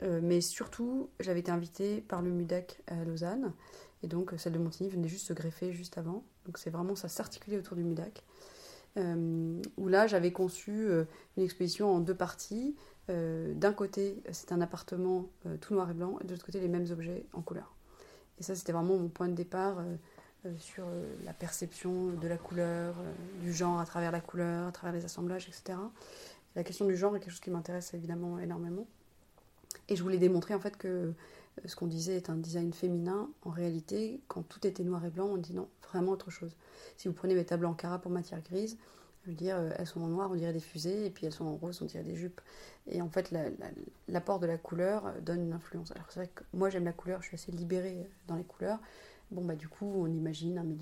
Euh, mais surtout, j'avais été invitée par le MUDAC à Lausanne. Et donc, celle de Montigny venait juste se greffer juste avant. Donc, c'est vraiment, ça s'articulait autour du MUDAC. où là, j'avais conçu une exposition en deux parties. D'un côté, c'est un appartement tout noir et blanc, et de l'autre côté, les mêmes objets en couleur. Et ça, c'était vraiment mon point de départ euh, euh, sur euh, la perception de la couleur, du genre à travers la couleur, à travers les assemblages, etc. La question du genre est quelque chose qui m'intéresse évidemment énormément. Et je voulais démontrer en fait que ce qu'on disait est un design féminin. En réalité, quand tout était noir et blanc, on dit non, vraiment autre chose. Si vous prenez mes tables en cara pour matière grise, je veux dire, elles sont en noir, on dirait des fusées, et puis elles sont en rose, on dirait des jupes. Et en fait, l'apport de la couleur donne une influence. Alors c'est vrai que moi j'aime la couleur, je suis assez libérée dans les couleurs. Bon, bah du coup, on imagine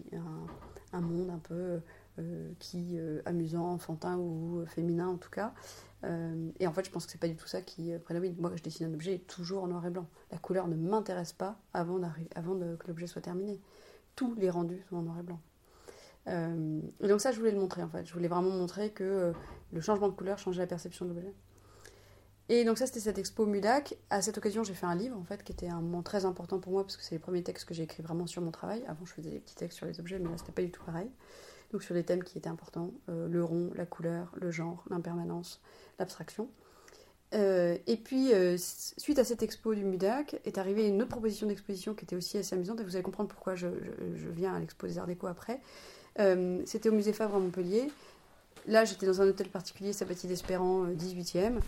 un, monde un peu euh, qui euh, amusant, enfantin ou féminin en tout cas. Euh, et en fait, je pense que c'est pas du tout ça qui prédomine. Moi, je dessine un objet, toujours en noir et blanc. La couleur ne m'intéresse pas avant, que l'objet soit terminé. Tous les rendus sont en noir et blanc. Et donc ça, je voulais le montrer en fait. Je voulais vraiment montrer que le changement de couleur changeait la perception de l'objet. Et donc ça, c'était cette expo Mudac. À cette occasion, j'ai fait un livre, en fait, qui était un moment très important pour moi, parce que c'est les premiers textes que j'ai écrits vraiment sur mon travail. Avant, je faisais des petits textes sur les objets, mais là, c'était pas du tout pareil. Donc sur des thèmes qui étaient importants, euh, le rond, la couleur, le genre, l'impermanence, l'abstraction. Euh, et puis, euh, suite à cette expo du MUDAC, est arrivée une autre proposition d'exposition qui était aussi assez amusante, et vous allez comprendre pourquoi je, je viens à l'expo des Arts Déco après. C'était au musée Favre à Montpellier, Là, j'étais dans un hôtel particulier, Sabatier d'Espérant, 18e, euh,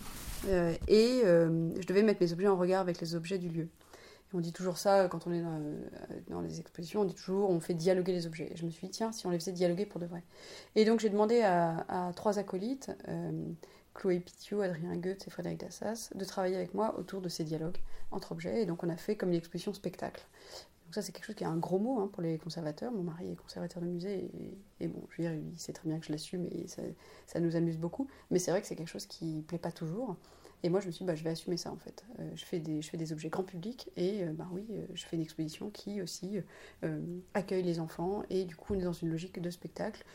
euh, et euh, je devais mettre mes objets en regard avec les objets du lieu. on dit toujours ça quand on est dans, les expositions, on dit toujours on fait dialoguer les objets. Et je me suis dit, tiens, si on les faisait dialoguer pour de vrai. Et donc j'ai demandé à, trois acolytes, Chloé Pitiot, Adrien Goethe et Frédéric Dassas, de travailler avec moi autour de ces dialogues entre objets. Et donc on a fait comme l'exposition spectacle. Donc ça, c'est quelque chose qui est un gros mot hein, pour les conservateurs. Mon mari est conservateur de musée et, bon, je veux dire, il sait très bien que je l'assume et ça, nous amuse beaucoup. Mais c'est vrai que c'est quelque chose qui plaît pas toujours. Et moi, je me suis dit, bah, je vais assumer ça en fait. Euh, je, fais des, je fais des objets grand public et euh, bah oui, euh, je fais une exposition qui aussi accueille les enfants et du coup, on est dans une logique de spectacle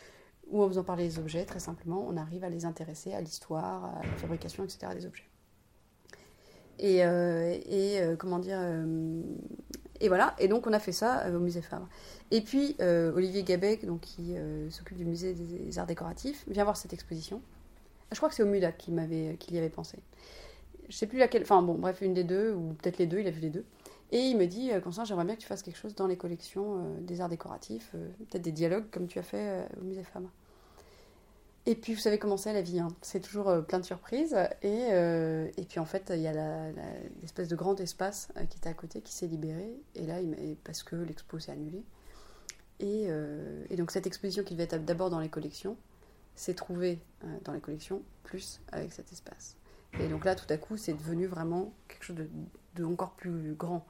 où en faisant parler les objets, très simplement, on arrive à les intéresser à l'histoire, à la fabrication, etc. des objets. Et, et comment dire, et voilà, et donc on a fait ça euh, au musée Fabre. Et puis euh, Olivier Gabec, donc, qui euh, s'occupe du musée des arts décoratifs, vient voir cette exposition. Je crois que c'est au MUDAC qu'il qu'il y avait pensé. Je sais plus laquelle, enfin bon, bref, une des deux, ou peut-être les deux, il a vu les deux. Et il me dit, Constant, j'aimerais bien que tu fasses quelque chose dans les collections des arts décoratifs, peut-être des dialogues comme tu as fait au musée Fabre. Et puis, vous savez comment c'est la vie, hein. c'est toujours euh, plein de surprises. Et, euh, et puis, en fait, il y a l'espèce de grand espace euh, qui était à côté qui s'est libéré. Et là, parce que l'expo s'est annulée. Et, et, donc, cette exposition qui devait être d'abord dans les collections s'est trouvée dans les collections, plus avec cet espace. Et donc là, tout à coup, c'est devenu vraiment quelque chose de, plus grand.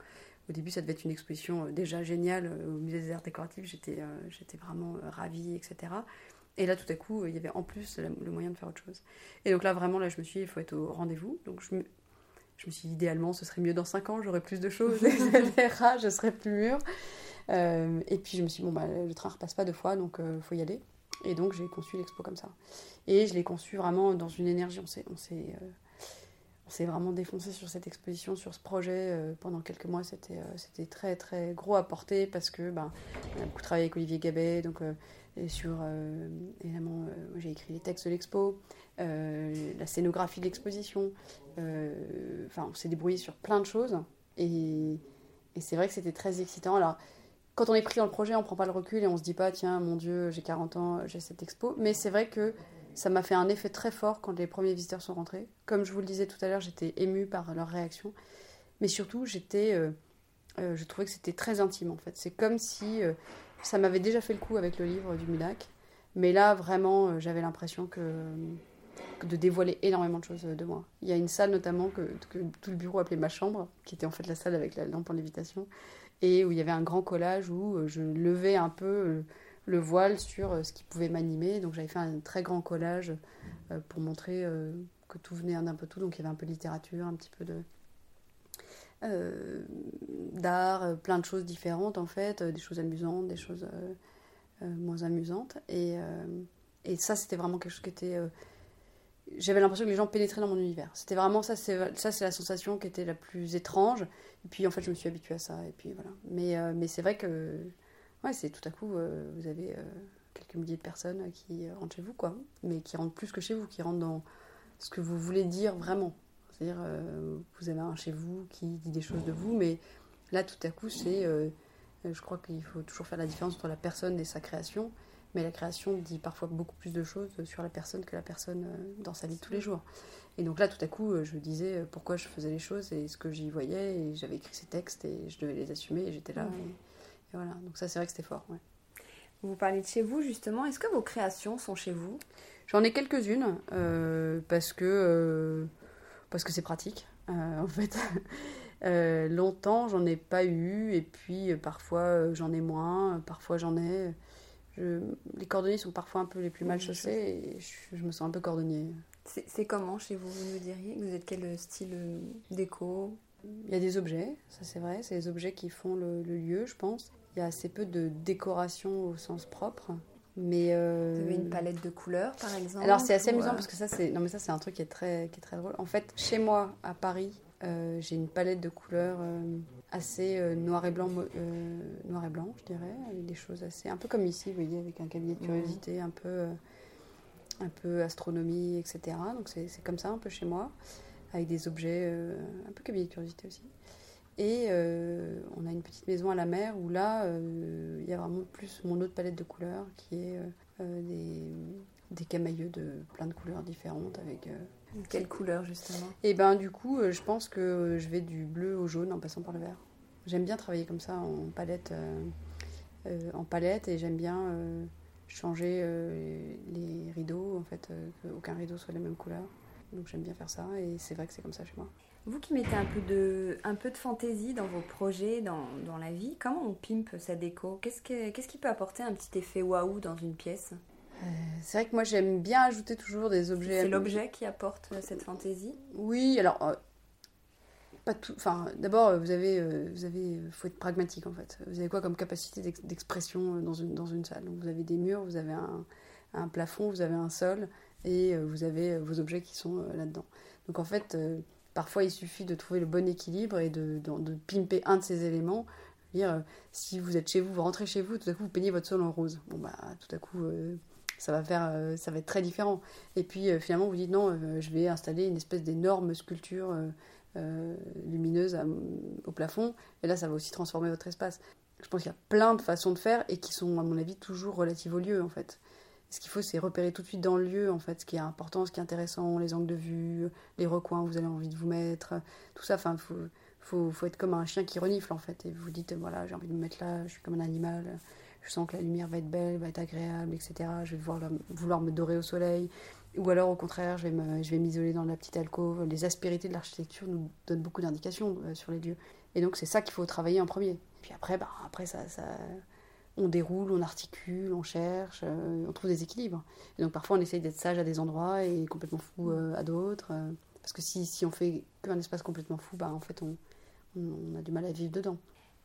Au début, ça devait être une exposition déjà géniale au musée des arts décoratifs. J'étais j'étais vraiment ravie, etc. Et là, tout à coup, il y avait en plus le moyen de faire autre chose. Et donc là, vraiment, là, je me suis dit, il faut être au rendez-vous. Donc je me, Je me suis dit, idéalement, ce serait mieux dans 5 ans, j'aurais plus de choses, etc. je serais plus mûre. et puis je me suis dit, bon, bah, le train repasse pas deux fois, donc il faut y aller. Et donc j'ai conçu l'expo comme ça. Et je l'ai conçu vraiment dans une énergie. On s'est, on s'est, on s'est vraiment défoncé sur cette exposition, sur ce projet. pendant quelques mois, c'était, c'était très très gros à porter parce que on a beaucoup travaillé avec Olivier Gabet, donc sur, euh, évidemment, euh, j'ai écrit les textes de l'expo, euh, la scénographie de l'exposition. Enfin, on s'est débrouillé sur plein de choses. Et, et c'est vrai que c'était très excitant. Alors, quand on est pris dans le projet, on prend pas le recul et on se dit pas, tiens, mon Dieu, j'ai 40 ans, j'ai cette expo. Mais c'est vrai que ça m'a fait un effet très fort quand les premiers visiteurs sont rentrés. Comme je vous le disais tout à l'heure, j'étais émue par leur réaction. Mais surtout, j'étais, je trouvais que c'était très intime en fait. C'est comme si ça m'avait déjà fait le coup avec le livre du Mulac. Mais là, vraiment, euh, j'avais l'impression que, de dévoiler énormément de choses de moi. Il y a une salle notamment que, tout le bureau appelait ma chambre, qui était en fait la salle avec la lampe en lévitation, et où il y avait un grand collage où euh, je levais un peu euh, le voile sur ce qui pouvait m'animer. Donc j'avais fait un très grand collage pour montrer que tout venait d'un peu tout. Donc il y avait un peu de littérature, un petit peu de, euh, d'art, euh, plein de choses différentes en fait, euh, des choses amusantes, des choses moins amusantes. Et, et ça, c'était vraiment quelque chose qui était. J'avais l'impression que les gens pénétraient dans mon univers. C'était vraiment ça, c'est ça, c'est la sensation qui était la plus étrange. Et puis en fait, je me suis habituée à ça. Et puis voilà. Mais, mais c'est vrai que ouais, c'est tout à coup, vous avez quelques milliers de personnes qui rentrent chez vous, quoi. Mais qui rentrent plus que chez vous, qui rentrent dans ce que vous voulez dire vraiment. C'est-à-dire, euh, vous avez un chez vous qui dit des choses de vous, mais là, tout à coup, c'est. Euh, je crois qu'il faut toujours faire la différence entre la personne et sa création. Mais la création dit parfois beaucoup plus de choses sur la personne que la personne euh, dans sa vie de tous les jours. Et donc là, tout à coup, je disais pourquoi je faisais les choses et ce que j'y voyais. Et j'avais écrit ces textes et je devais les assumer et j'étais là. Et, voilà. Donc ça, c'est vrai que c'était fort. Vous parlez de chez vous, justement. Est-ce que vos créations sont chez vous? J'en ai quelques-unes parce que parce que c'est pratique, euh, en fait. Euh, longtemps, j'en ai pas eu, et puis euh, parfois j'en ai moins, parfois j'en ai. Les cordonniers sont parfois un peu les plus mal chaussés, et je, me sens un peu cordonnier. C'est comment chez vous, vous nous diriez? Vous êtes quel style déco? Il y a des objets, ça c'est vrai, c'est les objets qui font le, le lieu, je pense. Il y a assez peu de décoration au sens propre. Mais euh... Vous avez une palette de couleurs, par exemple Alors c'est assez amusant euh, parce que ça c'est non mais ça c'est un truc qui est très qui est très drôle. En fait, chez moi à Paris, euh, j'ai une palette de couleurs euh, assez noir et blanc noir et blanc, je dirais, avec des choses assez un peu comme ici, vous voyez, avec un cabinet de curiosité, un peu un peu astronomie, etc. Donc c'est comme ça un peu chez moi, avec des objets un peu cabinet de curiosité aussi. Et euh, on a une petite maison à la mer où là, euh, il y a vraiment plus mon autre palette de couleurs qui est euh, des, des camailleux de plein de couleurs différentes avec... Quelle couleur justement? Et eh ben du coup, je pense que je vais du bleu au jaune en passant par le vert. J'aime bien travailler comme ça en palette, en palette et j'aime bien changer les rideaux, en fait, qu'aucun rideau soit la même couleur. Donc j'aime bien faire ça et c'est vrai que c'est comme ça chez moi. Vous qui mettez un peu de, un peu de fantaisie dans vos projets, dans, dans la vie, comment on pimpe sa déco? Qu'est-ce qu'est-ce qui peut apporter un petit effet waouh dans une pièce? Euh, C'est vrai que moi j'aime bien ajouter toujours des objets. C'est l'objet qui apporte euh, cette fantaisie? Oui, alors euh, pas tout. Enfin, d'abord vous avez, vous avez, faut être pragmatique en fait. Vous avez quoi comme capacité d'expression dans une dans une salle? Donc, Vous avez des murs, vous avez un, un, plafond, vous avez un sol et vous avez vos objets qui sont là-dedans. Donc en fait Parfois, il suffit de trouver le bon équilibre et de, pimper un de ces éléments. Dire, euh, si vous êtes chez vous, vous rentrez chez vous, tout à coup, vous peignez votre sol en rose. Bon, bah, tout à coup, euh, ça, va faire, euh, ça va être très différent. Et puis, finalement, vous dites, non, je vais installer une espèce d'énorme sculpture lumineuse au plafond. Et là, ça va aussi transformer votre espace. Je pense qu'il y a plein de façons de faire et qui sont, à mon avis, toujours relatives au lieu, en fait. Ce qu'il faut, c'est repérer tout de suite dans le lieu, en fait, ce qui est important, ce qui est intéressant, les angles de vue, les recoins où vous avez envie de vous mettre, tout ça. Enfin, faut, faut, être comme un chien qui renifle, en fait. Et vous dites, voilà, j'ai envie de me mettre là, je suis comme un animal, je sens que la lumière va être belle, va être agréable, etc. Je vais vouloir, me dorer au soleil. Ou alors, au contraire, je vais, m'isoler dans la petite alcôve. Les aspérités de l'architecture nous donnent beaucoup d'indications euh, sur les lieux. Et donc, c'est ça qu'il faut travailler en premier. Puis après, bah, après ça, on déroule, on articule, on cherche, euh, on trouve des équilibres. Et donc parfois on essaye d'être sage à des endroits et complètement fou euh, à d'autres. Euh. Parce que si, si on fait qu'un espace complètement fou, bah, en fait, on, on, a du mal à vivre dedans.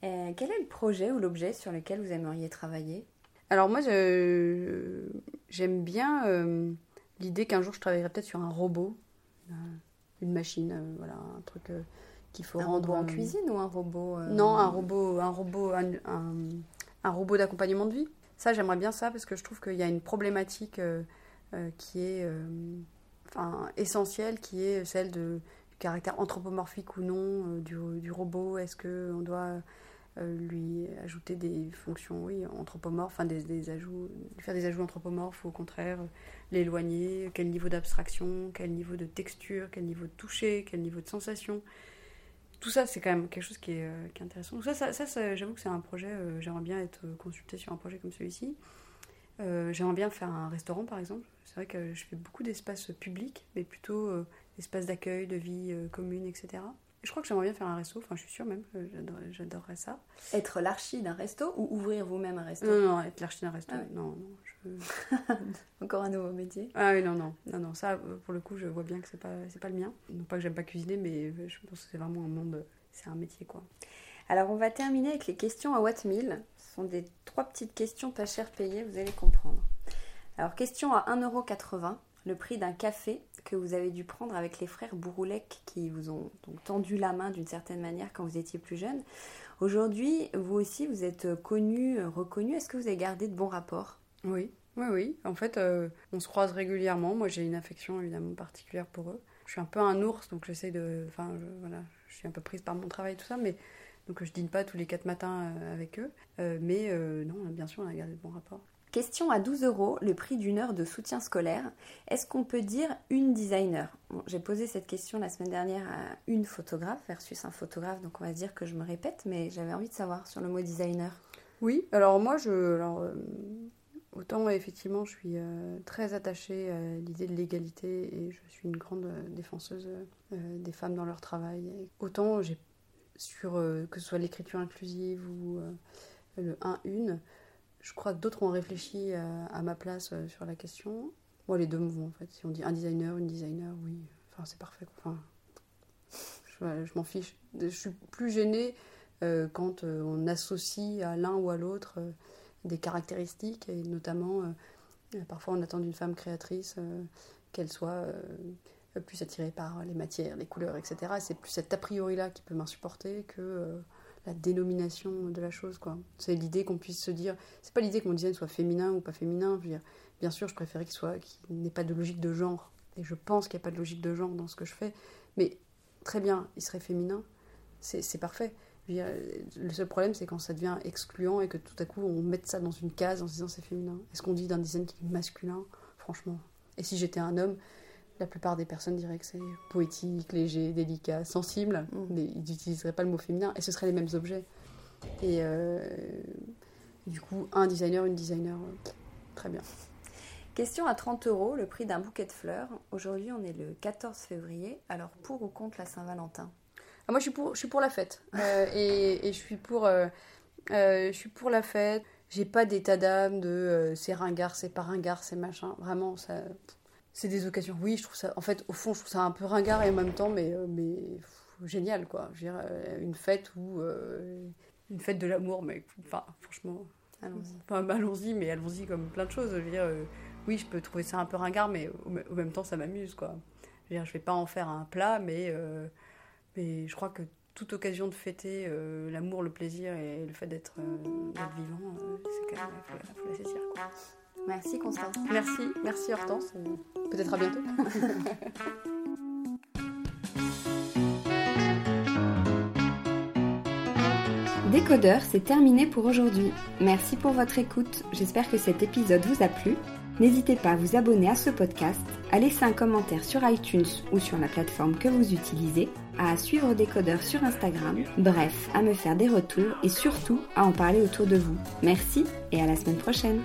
Quel est le projet ou l'objet sur lequel vous aimeriez travailler? Alors moi, j'aime bien l'idée qu'un jour je travaillerai peut-être sur un robot, une machine, voilà, un truc qu'il faut un rendre robot en cuisine ou un robot Non, un robot, un robot, un, un robot d'accompagnement de vie. Ça, j'aimerais bien ça parce que je trouve qu'il y a une problématique qui est enfin, essentielle, qui est celle de, du caractère anthropomorphique ou non du, robot. Est-ce qu'on doit euh, lui ajouter des fonctions, oui, anthropomorphes, enfin des, ajouts, faire des ajouts anthropomorphes ou au contraire l'éloigner, quel niveau d'abstraction, quel niveau de texture, quel niveau de toucher, quel niveau de sensation? Tout ça, c'est quand même quelque chose qui est, euh, intéressant. ça, ça, ça, j'avoue que c'est un projet, euh, j'aimerais bien être consultée sur un projet comme celui-ci. j'aimerais bien faire un restaurant, par exemple. C'est vrai que je fais beaucoup d'espaces publics, mais plutôt d'espaces d'accueil, de vie commune, etc. Je crois que j'aimerais bien faire un resto, enfin je suis sûre même que j'adorerais ça. Être l'archi d'un resto ou ouvrir vous-même un resto? Non, non, être l'archi d'un resto. Ah non, non. Je... Encore un nouveau métier? Ah oui, non, non, non, non, ça pour le coup je vois bien que c'est pas, c'est pas le mien. Non pas que j'aime pas cuisiner, mais je pense que c'est vraiment un monde, c'est un métier quoi. Alors on va terminer avec les questions à Wattmill. Ce sont des trois petites questions pas cher payées, vous allez comprendre. Alors question à 1,80€, le prix d'un café que vous avez dû prendre avec les frères Bouroulec qui vous ont tendu la main d'une certaine manière quand vous étiez plus jeune. Aujourd'hui, vous aussi, vous êtes connu, reconnu. Est-ce que vous avez gardé de bons rapports? Oui, oui, oui. En fait, euh, on se croise régulièrement. Moi, j'ai une affection évidemment particulière pour eux. Je suis un peu un ours, donc j'essaie de. Enfin, je, voilà, je suis un peu prise par mon travail et tout ça, mais donc je dîne pas tous les quatre matins euh, avec eux. Euh, mais non, bien sûr, on a gardé de bons rapports. Question à 12 euros, le prix d'une heure de soutien scolaire. Est-ce qu'on peut dire une designer? J'ai posé cette question la semaine dernière à une photographe versus un photographe, donc on va dire que je me répète, mais j'avais envie de savoir sur le mot designer. Oui, alors moi, euh, autant effectivement, je suis euh, très attachée à l'idée de l'égalité et je suis une grande défenseuse euh, des femmes dans leur travail. autant j'ai sur que ce soit l'écriture inclusive ou le 1-1, je crois que d'autres ont réfléchi euh, à, ma place euh, sur la question. Moi, les deux me vont en fait. Si on dit un designer, une designer, oui, enfin, c'est parfait. Enfin, je, m'en fiche. Je suis plus gênée euh, quand on associe à l'un ou à l'autre des caractéristiques, et notamment, parfois on attend d'une femme créatrice qu'elle soit plus attirée par les matières, les couleurs, etc. C'est plus cet a priori-là qui peut m'insupporter que la dénomination de la chose, quoi. C'est l'idée qu'on puisse se dire. C'est pas l'idée que mon design soit féminin ou pas féminin. Bien sûr, je préférais qu'il soit, n'ait pas de logique de genre. Et je pense qu'il n'y a pas de logique de genre dans ce que je fais. Mais très bien, il serait féminin. C'est parfait. le seul problème, c'est quand ça devient excluant et que tout à coup, on met ça dans une case en se disant c'est féminin. Est-ce qu'on dit d'un design qui est masculin? Franchement. Et si j'étais un homme, la plupart des personnes diraient que c'est poétique, léger, délicat, sensible, mm. ils n'utiliseraient pas le mot féminin et ce seraient les mêmes objets. Et euh, du coup, un designer, une designer, euh, très bien. Question à 30 euros, le prix d'un bouquet de fleurs. Aujourd'hui, on est le 14 février. Alors, pour ou contre la Saint-Valentin? Ah, Moi, je suis pour, je suis pour la fête. Euh, et, et, je, suis pour, je suis pour la fête. J'ai pas d'état d'âme de c'est ringard, c'est pas ringard, c'est machin. Vraiment, ça c'est des occasions. Oui, je trouve ça. En fait, au fond, je trouve ça un peu ringard et en même temps, mais, euh, mais génial, quoi. Je veux dire, euh, une fête où. Euh, une fête de l'amour, mais enfin, franchement, allons-y. Enfin, allons-y, mais allons-y comme plein de choses. Je veux dire, oui, je peux trouver ça un peu ringard, mais au, même temps, ça m'amuse, quoi. Je veux dire, je vais pas en faire un plat, mais, mais je crois que toute occasion de fêter l'amour, le plaisir et le fait d'être vivant, c'est quand même, il faut, la saisir, quoi. Merci Constance. Merci, merci Hortense. Peut-être à bientôt. Décodeur, c'est terminé pour aujourd'hui. Merci pour votre écoute. J'espère que cet épisode vous a plu. N'hésitez pas à vous abonner à ce podcast, à laisser un commentaire sur iTunes ou sur la plateforme que vous utilisez, à suivre Décodeur sur Instagram, bref, à me faire des retours et surtout à en parler autour de vous. Merci et à la semaine prochaine.